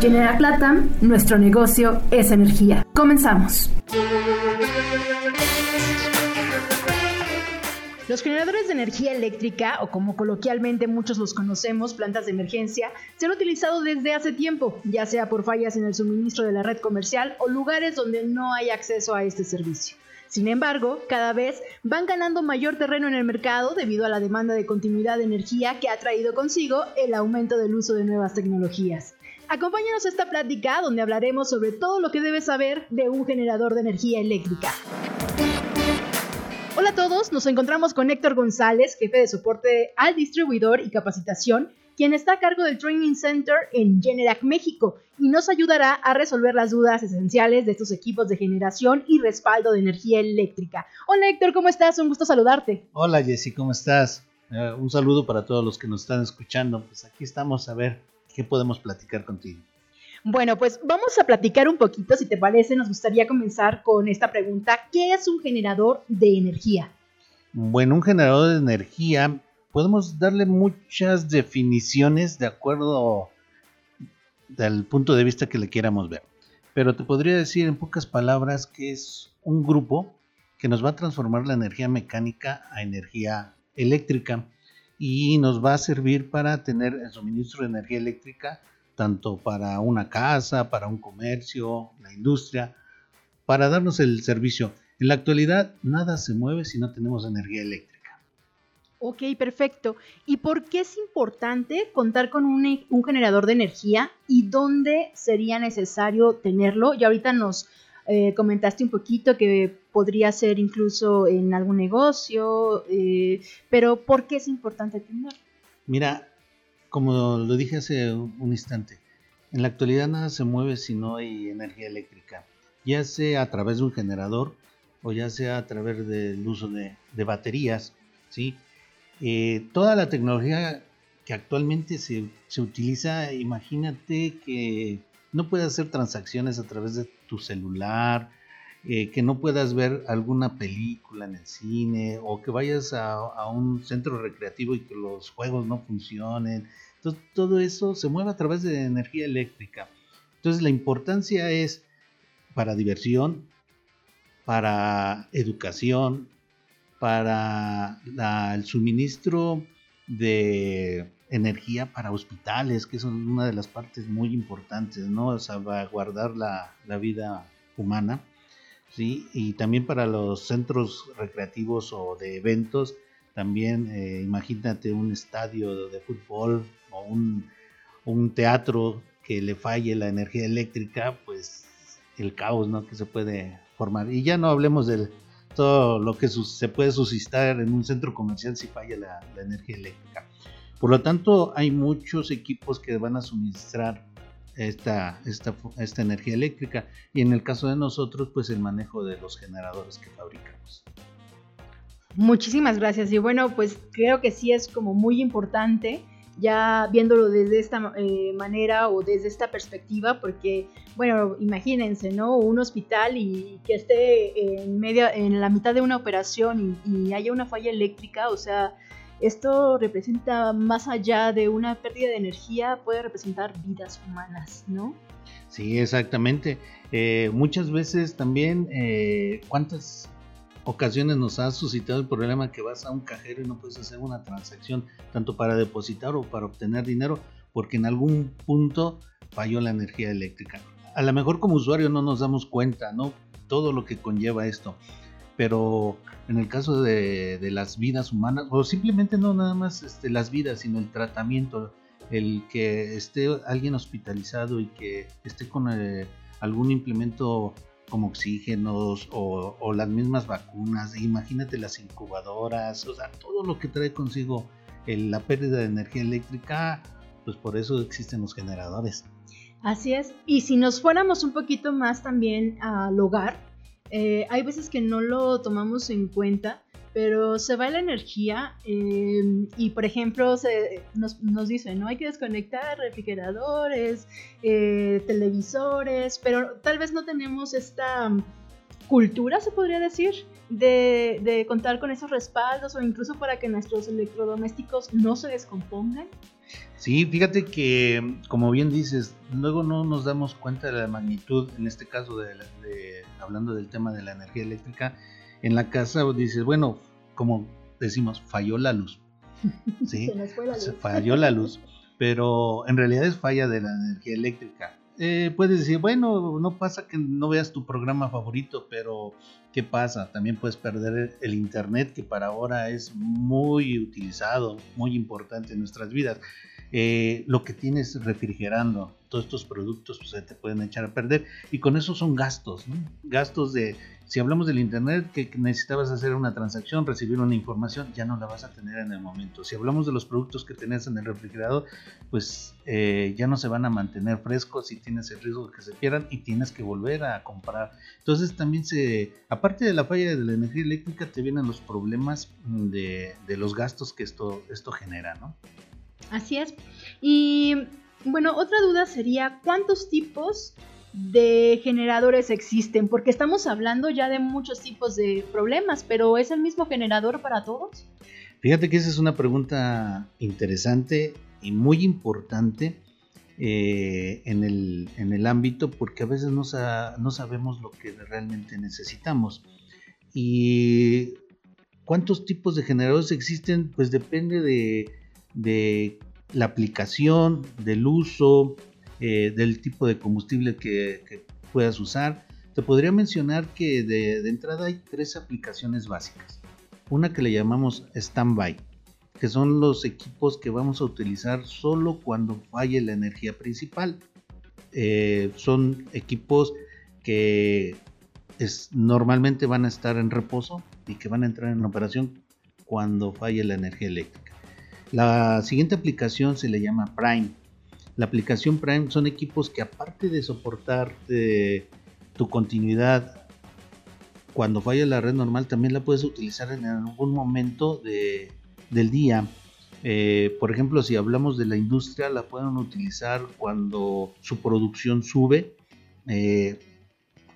General Platam, nuestro negocio es energía. Comenzamos. Los generadores de energía eléctrica, o como coloquialmente muchos los conocemos, plantas de emergencia, se han utilizado desde hace tiempo, ya sea por fallas en el suministro de la red comercial o lugares donde no hay acceso a este servicio. Sin embargo, cada vez van ganando mayor terreno en el mercado debido a la demanda de continuidad de energía que ha traído consigo el aumento del uso de nuevas tecnologías. Acompáñanos a esta plática donde hablaremos sobre todo lo que debes saber de un generador de energía eléctrica. Hola a todos, nos encontramos con Héctor González, jefe de soporte al distribuidor y capacitación, quien está a cargo del Training Center en Generac México y nos ayudará a resolver las dudas esenciales de estos equipos de generación y respaldo de energía eléctrica. Hola Héctor, ¿cómo estás? Un gusto saludarte. Hola Jessy, ¿cómo estás? Eh, un saludo para todos los que nos están escuchando. Pues aquí estamos a ver qué podemos platicar contigo. Bueno, pues vamos a platicar un poquito, si te parece, nos gustaría comenzar con esta pregunta, ¿qué es un generador de energía? Bueno, un generador de energía, podemos darle muchas definiciones de acuerdo al punto de vista que le quieramos ver. Pero te podría decir en pocas palabras que es un grupo que nos va a transformar la energía mecánica a energía eléctrica y nos va a servir para tener el suministro de energía eléctrica tanto para una casa, para un comercio, la industria, para darnos el servicio. En la actualidad nada se mueve si no tenemos energía eléctrica. Ok, perfecto. ¿Y por qué es importante contar con un, generador de energía y dónde sería necesario tenerlo? Y ahorita nos eh, comentaste un poquito que podría ser incluso en algún negocio, eh, pero ¿por qué es importante tenerlo? Mira, como lo dije hace un instante, en la actualidad nada se mueve si no hay energía eléctrica, ya sea a través de un generador o ya sea a través del uso de, baterías, ¿sí? Eh, toda la tecnología que actualmente se, se, utiliza, imagínate que no puedes hacer transacciones a través de tu celular, eh, que no puedas ver alguna película en el cine o que vayas a, un centro recreativo y que los juegos no funcionen. Todo eso se mueve a través de energía eléctrica. Entonces, la importancia es para diversión, para educación, para el suministro de energía para hospitales, que es una de las partes muy importantes, ¿no? Salvaguardar la, la vida humana. ¿sí? Y también para los centros recreativos o de eventos, también eh, imagínate un estadio de fútbol o un, teatro que le falle la energía eléctrica, pues el caos ¿no? que se puede formar. Y ya no hablemos de todo lo que se puede suscitar en un centro comercial si falla la, la energía eléctrica. Por lo tanto, hay muchos equipos que van a suministrar esta, esta, esta energía eléctrica y en el caso de nosotros pues el manejo de los generadores que fabricamos. Muchísimas gracias y bueno pues creo que sí es como muy importante ya viéndolo desde esta eh, manera o desde esta perspectiva, porque, bueno, imagínense, ¿no? Un hospital y que esté en, media, en la mitad de una operación y, y, haya una falla eléctrica, o sea, esto representa más allá de una pérdida de energía, puede representar vidas humanas, ¿no? Sí, exactamente. Eh, muchas veces también, eh, ¿cuántas ocasiones nos ha suscitado el problema que vas a un cajero y no puedes hacer una transacción tanto para depositar o para obtener dinero porque en algún punto falló la energía eléctrica? A lo mejor como usuario no nos damos cuenta, ¿no? Todo lo que conlleva esto pero en el caso de, las vidas humanas, o simplemente no nada más este, las vidas, sino el tratamiento, el que esté alguien hospitalizado y que esté con eh, algún implemento como oxígenos o, las mismas vacunas, imagínate las incubadoras, o sea, todo lo que trae consigo la pérdida de energía eléctrica, pues por eso existen los generadores. Así es, y si nos fuéramos un poquito más también al hogar, eh, hay veces que no lo tomamos en cuenta, pero se va la energía eh, y por ejemplo nos, nos, dicen, ¿no? Hay que desconectar refrigeradores, eh, televisores, pero tal vez no tenemos esta cultura, se podría decir, de, de, contar con esos respaldos o incluso para que nuestros electrodomésticos no se descompongan? Sí, fíjate que, como bien dices, luego no nos damos cuenta de la magnitud, en este caso, de, hablando del tema de la energía eléctrica, en la casa dices, bueno, como decimos, falló la luz. ¿sí? Se nos fue la luz. falló la luz, pero en realidad es falla de la energía eléctrica. Eh, puedes decir, bueno, no pasa que no veas tu programa favorito, pero ¿qué pasa? También puedes perder el Internet, que para ahora es muy utilizado, muy importante en nuestras vidas. Eh, lo que tienes refrigerando, todos estos productos pues, se te pueden echar a perder y con eso son gastos, gastos de, si hablamos del Internet, que necesitabas hacer una transacción, recibir una información, ya no la vas a tener en el momento. Si hablamos de los productos que tenés en el refrigerador, pues eh, ya no se van a mantener frescos y tienes el riesgo de que se pierdan y tienes que volver a comprar. Entonces también se, aparte de la falla de la energía eléctrica, te vienen los problemas de, de los gastos que esto, esto genera, ¿no? Así es. Y bueno, otra duda sería, ¿cuántos tipos de generadores existen? Porque estamos hablando ya de muchos tipos de problemas, pero ¿es el mismo generador para todos? Fíjate que esa es una pregunta interesante y muy importante eh, en, el, ámbito porque a veces no, no sabemos lo que realmente necesitamos. Y cuántos tipos de generadores existen, pues depende de de la aplicación, del uso, eh, del tipo de combustible que, puedas usar. Te podría mencionar que de, entrada hay tres aplicaciones básicas. Una que le llamamos standby, que son los equipos que vamos a utilizar solo cuando falle la energía principal. Eh, son equipos que normalmente van a estar en reposo y que van a entrar en operación cuando falle la energía eléctrica. La siguiente aplicación se le llama Prime. La aplicación Prime son equipos que aparte de soportar eh, tu continuidad cuando falla la red normal, también la puedes utilizar en algún momento del día. Eh, por ejemplo, si hablamos de la industria, la pueden utilizar cuando su producción sube. Eh,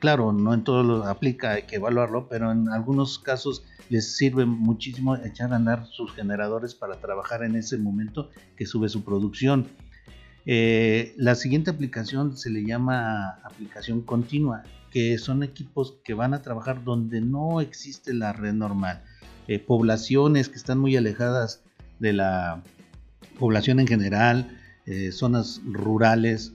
claro, no en todo lo aplica, hay que evaluarlo, pero en algunos casos les sirve muchísimo echar a andar sus generadores para trabajar en ese momento que sube su producción. Eh, la siguiente aplicación se le llama aplicación continua, que son equipos que van a trabajar donde no existe la red normal. Eh, poblaciones que están muy alejadas de la población en general, eh, zonas rurales,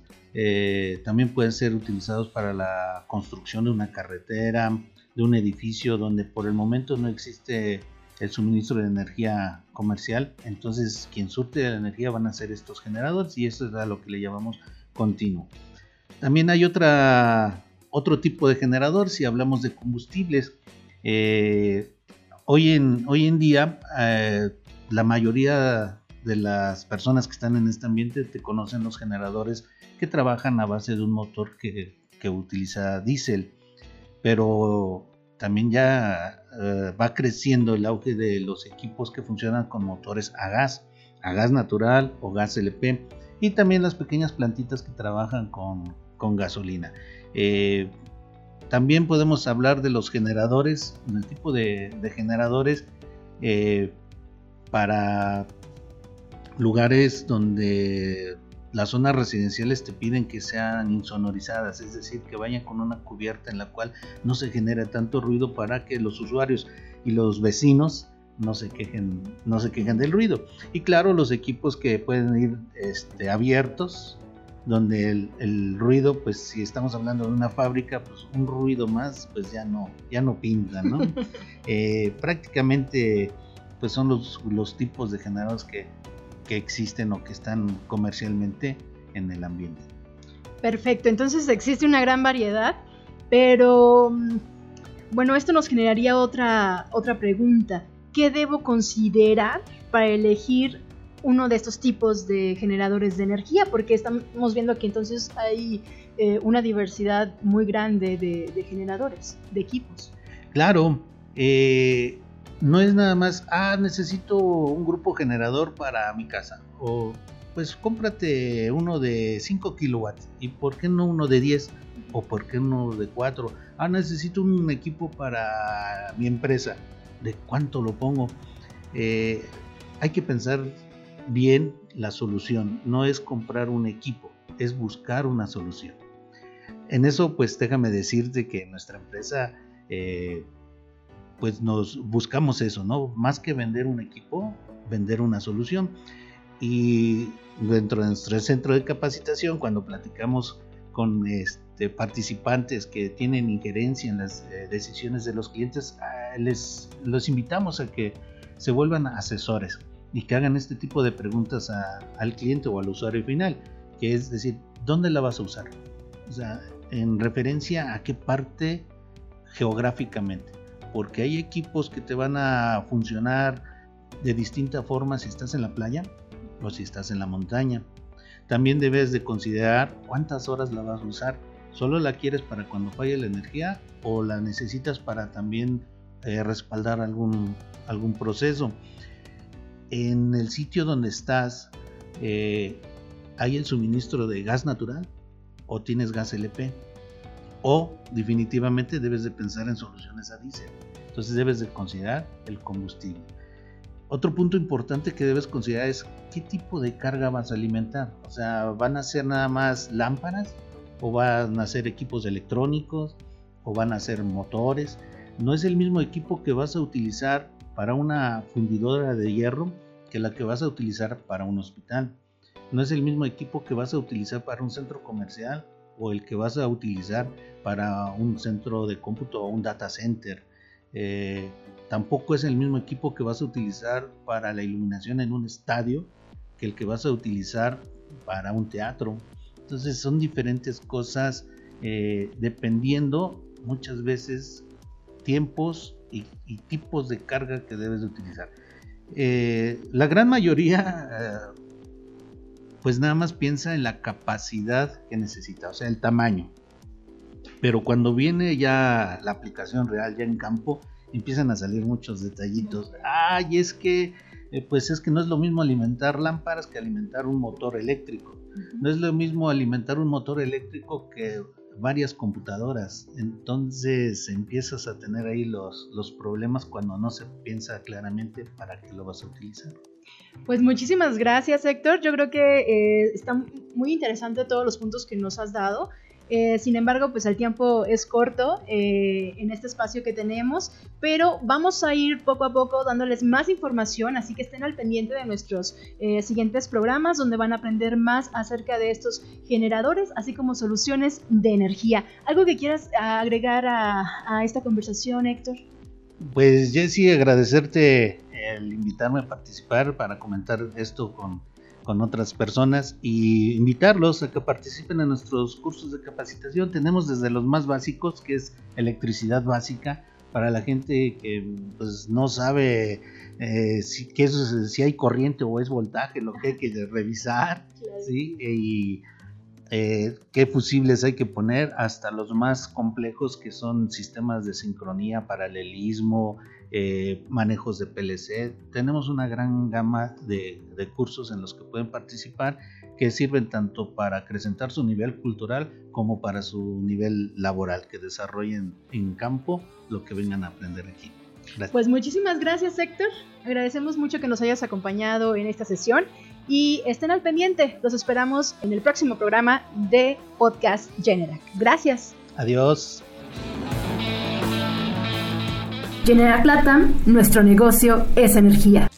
también pueden ser utilizados para la construcción de una carretera, de un edificio donde por el momento no existe el suministro de energía comercial, entonces quien surte la energía van a ser estos generadores y eso es a lo que le llamamos continuo. También hay otra, otro tipo de generador si hablamos de combustibles. Eh, hoy, en, hoy en día eh, la mayoría de las personas que están en este ambiente te conocen los generadores que trabajan a base de un motor que, que utiliza diésel pero también ya eh, va creciendo el auge de los equipos que funcionan con motores a gas, a gas natural o gas LP y también las pequeñas plantitas que trabajan con, gasolina. Eh, también podemos hablar de los generadores, el tipo de, generadores eh, para lugares donde las zonas residenciales te piden que sean insonorizadas, es decir, que vayan con una cubierta en la cual no se genere tanto ruido para que los usuarios y los vecinos no se quejen, no se quejen del ruido. Y claro, los equipos que pueden ir este, abiertos, donde el, ruido, pues si estamos hablando de una fábrica, pues un ruido más, pues ya no, ya no pinta, ¿no? Eh, prácticamente, pues son los, los tipos de generadores que que existen o que están comercialmente en el ambiente. Perfecto, entonces existe una gran variedad, pero mm, bueno, esto nos generaría otra, otra pregunta. ¿Qué debo considerar para elegir uno de estos tipos de generadores de energía? Porque estamos viendo que entonces hay eh, una diversidad muy grande de, generadores, de equipos. Claro, eh, no es nada más, ah, necesito un grupo generador para mi casa o pues cómprate uno de 5 kilowatts. ¿Y por qué no uno de 10? ¿O por qué uno de 4? Ah, necesito un equipo para mi empresa. ¿De cuánto lo pongo? Eh, hay que pensar bien la solución. No es comprar un equipo, es buscar una solución. En eso, pues déjame decirte que nuestra empresa, eh, pues nos buscamos eso, ¿no? Más que vender un equipo, vender una solución. Y dentro de nuestro centro de capacitación, cuando platicamos con este, participantes que tienen injerencia en las eh, decisiones de los clientes, ah, les los invitamos a que se vuelvan asesores y que hagan este tipo de preguntas al cliente o al usuario final, que es decir, ¿dónde la vas a usar? O sea, en referencia a qué parte geográficamente, porque hay equipos que te van a funcionar de distinta forma si estás en la playa o si estás en la montaña. También debes de considerar cuántas horas la vas a usar. ¿Solo la quieres para cuando falle la energía o la necesitas para también eh, respaldar algún, algún proceso? En el sitio donde estás, eh, ¿hay el suministro de gas natural o tienes gas LP? O definitivamente debes de pensar en soluciones a diésel. Entonces debes de considerar el combustible. Otro punto importante que debes considerar es qué tipo de carga vas a alimentar. O sea, ¿van a ser nada más lámparas? ¿O van a ser equipos electrónicos? ¿O van a ser motores? No es el mismo equipo que vas a utilizar para una fundidora de hierro que la que vas a utilizar para un hospital. No es el mismo equipo que vas a utilizar para un centro comercial o el que vas a utilizar para un centro de cómputo o un data center. Eh, Tampoco es el mismo equipo que vas a utilizar para la iluminación en un estadio que el que vas a utilizar para un teatro. Entonces son diferentes cosas eh, dependiendo muchas veces tiempos y, tipos de carga que debes de utilizar. Eh, la gran mayoría pues nada más piensa en la capacidad que necesita, o sea, el tamaño. Pero cuando viene ya la aplicación real, ya en campo, empiezan a salir muchos detallitos. Ay, es que, eh, pues es que no es lo mismo alimentar lámparas que alimentar un motor eléctrico. No es lo mismo alimentar un motor eléctrico que varias computadoras. Entonces empiezas a tener ahí los, los problemas cuando no se piensa claramente para qué lo vas a utilizar. Pues muchísimas gracias Héctor. Yo creo que eh, está muy interesante todos los puntos que nos has dado. Eh, sin embargo, pues el tiempo es corto eh, en este espacio que tenemos, pero vamos a ir poco a poco dándoles más información, así que estén al pendiente de nuestros eh, siguientes programas donde van a aprender más acerca de estos generadores, así como soluciones de energía. ¿Algo que quieras agregar a, esta conversación, Héctor? Pues Jessy, agradecerte el invitarme a participar para comentar esto con con otras personas y invitarlos a que participen en nuestros cursos de capacitación. Tenemos desde los más básicos, que es electricidad básica, para la gente que pues, no sabe eh, si, si hay corriente o es voltaje, lo que hay que revisar, ¿sí? y eh, qué fusibles hay que poner, hasta los más complejos que son sistemas de sincronía, paralelismo, eh, manejos de PLC. Tenemos una gran gama de, cursos en los que pueden participar que sirven tanto para acrecentar su nivel cultural como para su nivel laboral, que desarrollen en campo lo que vengan a aprender aquí. Pues muchísimas gracias Héctor, agradecemos mucho que nos hayas acompañado en esta sesión y estén al pendiente, los esperamos en el próximo programa de Podcast Generac. Gracias. Adiós. Genera Plata, nuestro negocio es energía.